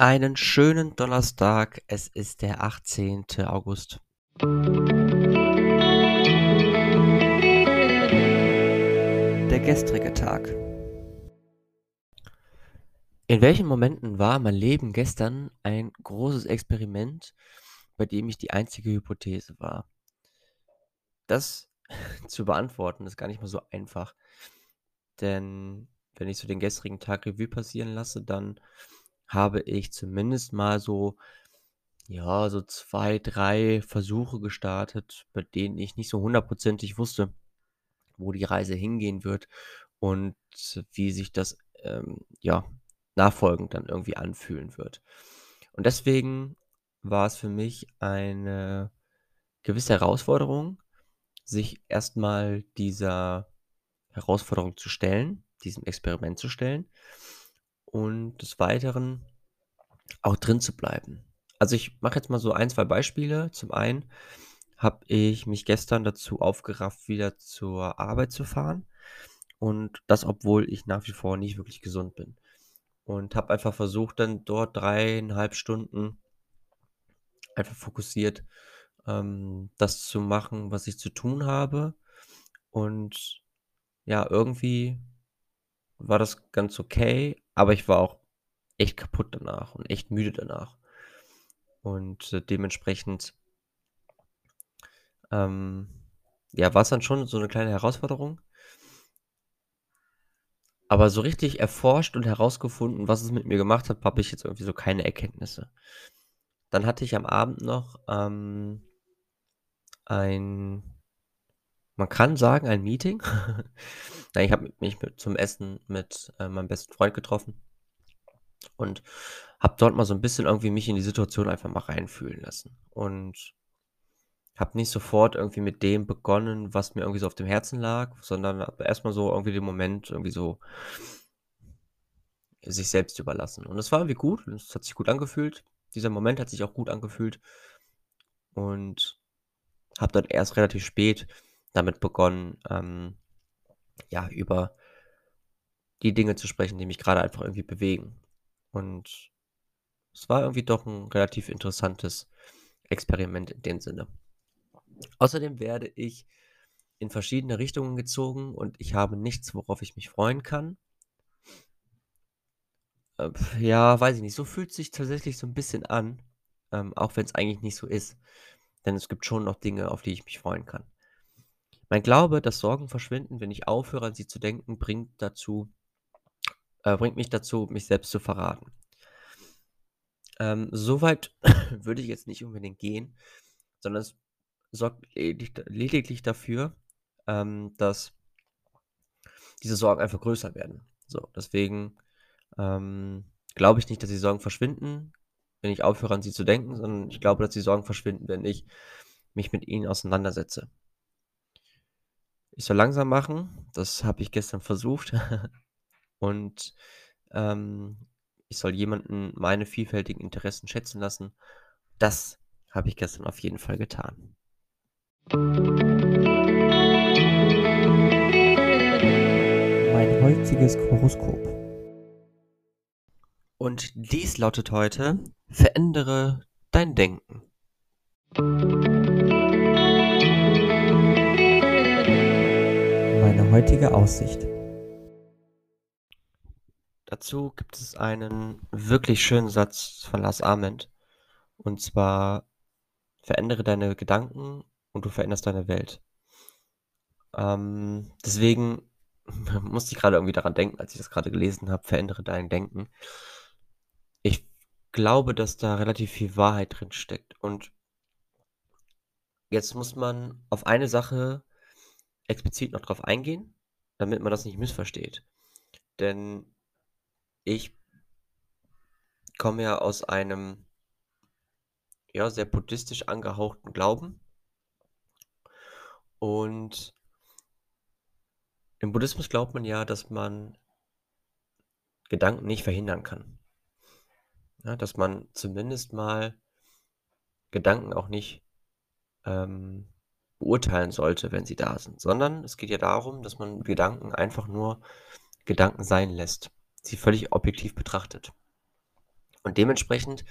Einen schönen Donnerstag. Es ist der 18. August. Der gestrige Tag. In welchen Momenten war mein Leben gestern ein großes Experiment, bei dem ich die einzige Hypothese war? Das zu beantworten ist gar nicht mal so einfach. Denn wenn ich so den gestrigen Tag Revue passieren lasse, dann habe ich zumindest mal so, ja, so 2, 3 Versuche gestartet, bei denen ich nicht so hundertprozentig wusste, wo die Reise hingehen wird und wie sich das, ähm, ja, nachfolgend dann irgendwie anfühlen wird. Und deswegen war es für mich eine gewisse Herausforderung, sich erstmal dieser Herausforderung zu stellen, diesem Experiment zu stellen und des Weiteren auch drin zu bleiben. Also, ich mache jetzt mal so ein, 2 Beispiele. Zum einen habe ich mich gestern dazu aufgerafft, wieder zur Arbeit zu fahren und das, obwohl ich nach wie vor nicht wirklich gesund bin. Und habe einfach versucht, dann dort dreieinhalb Stunden einfach fokussiert, ähm, das zu machen, was ich zu tun habe. Und ja, irgendwie war das ganz okay, aber ich war auch echt kaputt danach und echt müde danach. Und äh, dementsprechend, ähm, ja, war es dann schon so eine kleine Herausforderung. Aber so richtig erforscht und herausgefunden, was es mit mir gemacht hat, habe ich jetzt irgendwie so keine Erkenntnisse. Dann hatte ich am Abend noch ähm, ein, man kann sagen, ein Meeting. Nein, ich habe mich zum Essen mit äh, meinem besten Freund getroffen und habe dort mal so ein bisschen irgendwie mich in die Situation einfach mal reinfühlen lassen und habe nicht sofort irgendwie mit dem begonnen, was mir irgendwie so auf dem Herzen lag, sondern habe erst so irgendwie den Moment irgendwie so sich selbst überlassen. Und es war irgendwie gut, es hat sich gut angefühlt. Dieser Moment hat sich auch gut angefühlt und habe dann erst relativ spät damit begonnen, ähm, ja, über die Dinge zu sprechen, die mich gerade einfach irgendwie bewegen. Und es war irgendwie doch ein relativ interessantes Experiment in dem Sinne. Außerdem werde ich in verschiedene Richtungen gezogen und ich habe nichts, worauf ich mich freuen kann. Äh, ja, weiß ich nicht. So fühlt sich tatsächlich so ein bisschen an, ähm, auch wenn es eigentlich nicht so ist. Denn es gibt schon noch Dinge, auf die ich mich freuen kann. Mein Glaube, dass Sorgen verschwinden, wenn ich aufhöre, an sie zu denken, bringt dazu äh, bringt mich dazu, mich selbst zu verraten. Ähm, so weit würde ich jetzt nicht unbedingt gehen, sondern es sorgt lediglich dafür, ähm, dass diese Sorgen einfach größer werden. So, deswegen ähm, glaube ich nicht, dass die Sorgen verschwinden, wenn ich aufhöre, an sie zu denken, sondern ich glaube, dass die Sorgen verschwinden, wenn ich mich mit ihnen auseinandersetze. Ich soll langsam machen, das habe ich gestern versucht. Und ähm, ich soll jemanden meine vielfältigen Interessen schätzen lassen. Das habe ich gestern auf jeden Fall getan. Mein heutiges Horoskop. Und dies lautet heute, verändere dein Denken. Heutige Aussicht. Dazu gibt es einen wirklich schönen Satz von Lars Ament. Und zwar, verändere deine Gedanken und du veränderst deine Welt. Ähm, deswegen musste ich gerade irgendwie daran denken, als ich das gerade gelesen habe, verändere dein Denken. Ich glaube, dass da relativ viel Wahrheit drin steckt. Und jetzt muss man auf eine Sache explizit noch drauf eingehen, damit man das nicht missversteht. Denn ich komme ja aus einem, ja, sehr buddhistisch angehauchten Glauben. Und im Buddhismus glaubt man ja, dass man Gedanken nicht verhindern kann. Ja, dass man zumindest mal Gedanken auch nicht ähm, beurteilen sollte, wenn sie da sind, sondern es geht ja darum, dass man Gedanken einfach nur Gedanken sein lässt sie völlig objektiv betrachtet. Und dementsprechend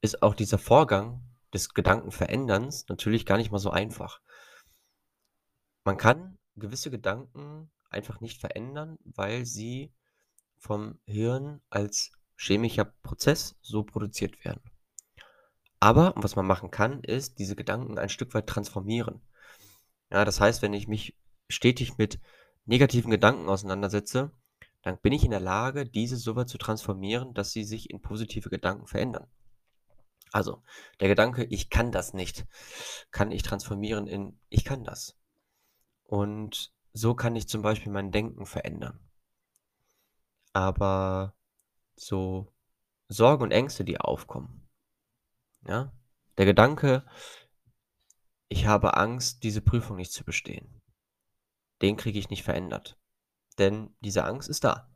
ist auch dieser Vorgang des Gedankenveränderns natürlich gar nicht mal so einfach. Man kann gewisse Gedanken einfach nicht verändern, weil sie vom Hirn als chemischer Prozess so produziert werden. Aber was man machen kann, ist diese Gedanken ein Stück weit transformieren. Ja, das heißt, wenn ich mich stetig mit negativen Gedanken auseinandersetze, dann bin ich in der Lage, diese so weit zu transformieren, dass sie sich in positive Gedanken verändern. Also, der Gedanke, ich kann das nicht, kann ich transformieren in ich kann das. Und so kann ich zum Beispiel mein Denken verändern. Aber so Sorgen und Ängste, die aufkommen, ja, der Gedanke, ich habe Angst, diese Prüfung nicht zu bestehen, den kriege ich nicht verändert. Denn diese Angst ist da.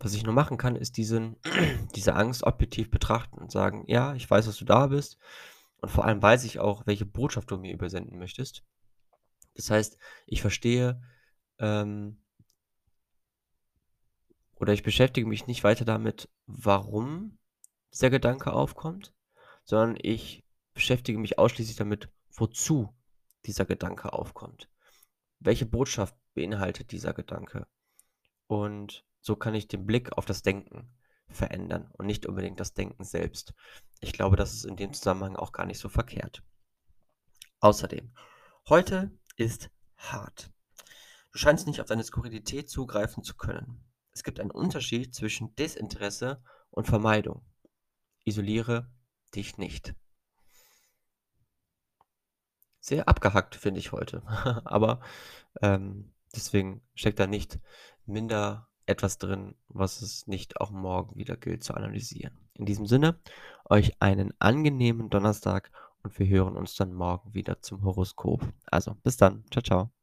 Was ich nur machen kann, ist diesen, diese Angst objektiv betrachten und sagen, ja, ich weiß, dass du da bist. Und vor allem weiß ich auch, welche Botschaft du mir übersenden möchtest. Das heißt, ich verstehe ähm, oder ich beschäftige mich nicht weiter damit, warum dieser Gedanke aufkommt, sondern ich beschäftige mich ausschließlich damit, wozu dieser Gedanke aufkommt. Welche Botschaft beinhaltet dieser Gedanke? Und so kann ich den Blick auf das Denken verändern und nicht unbedingt das Denken selbst. Ich glaube, das ist in dem Zusammenhang auch gar nicht so verkehrt. Außerdem, heute ist hart. Du scheinst nicht auf deine Skurrilität zugreifen zu können. Es gibt einen Unterschied zwischen Desinteresse und Vermeidung. Isoliere dich nicht. Sehr abgehackt, finde ich heute. Aber ähm, deswegen steckt da nicht minder etwas drin, was es nicht auch morgen wieder gilt zu analysieren. In diesem Sinne, euch einen angenehmen Donnerstag und wir hören uns dann morgen wieder zum Horoskop. Also bis dann. Ciao, ciao.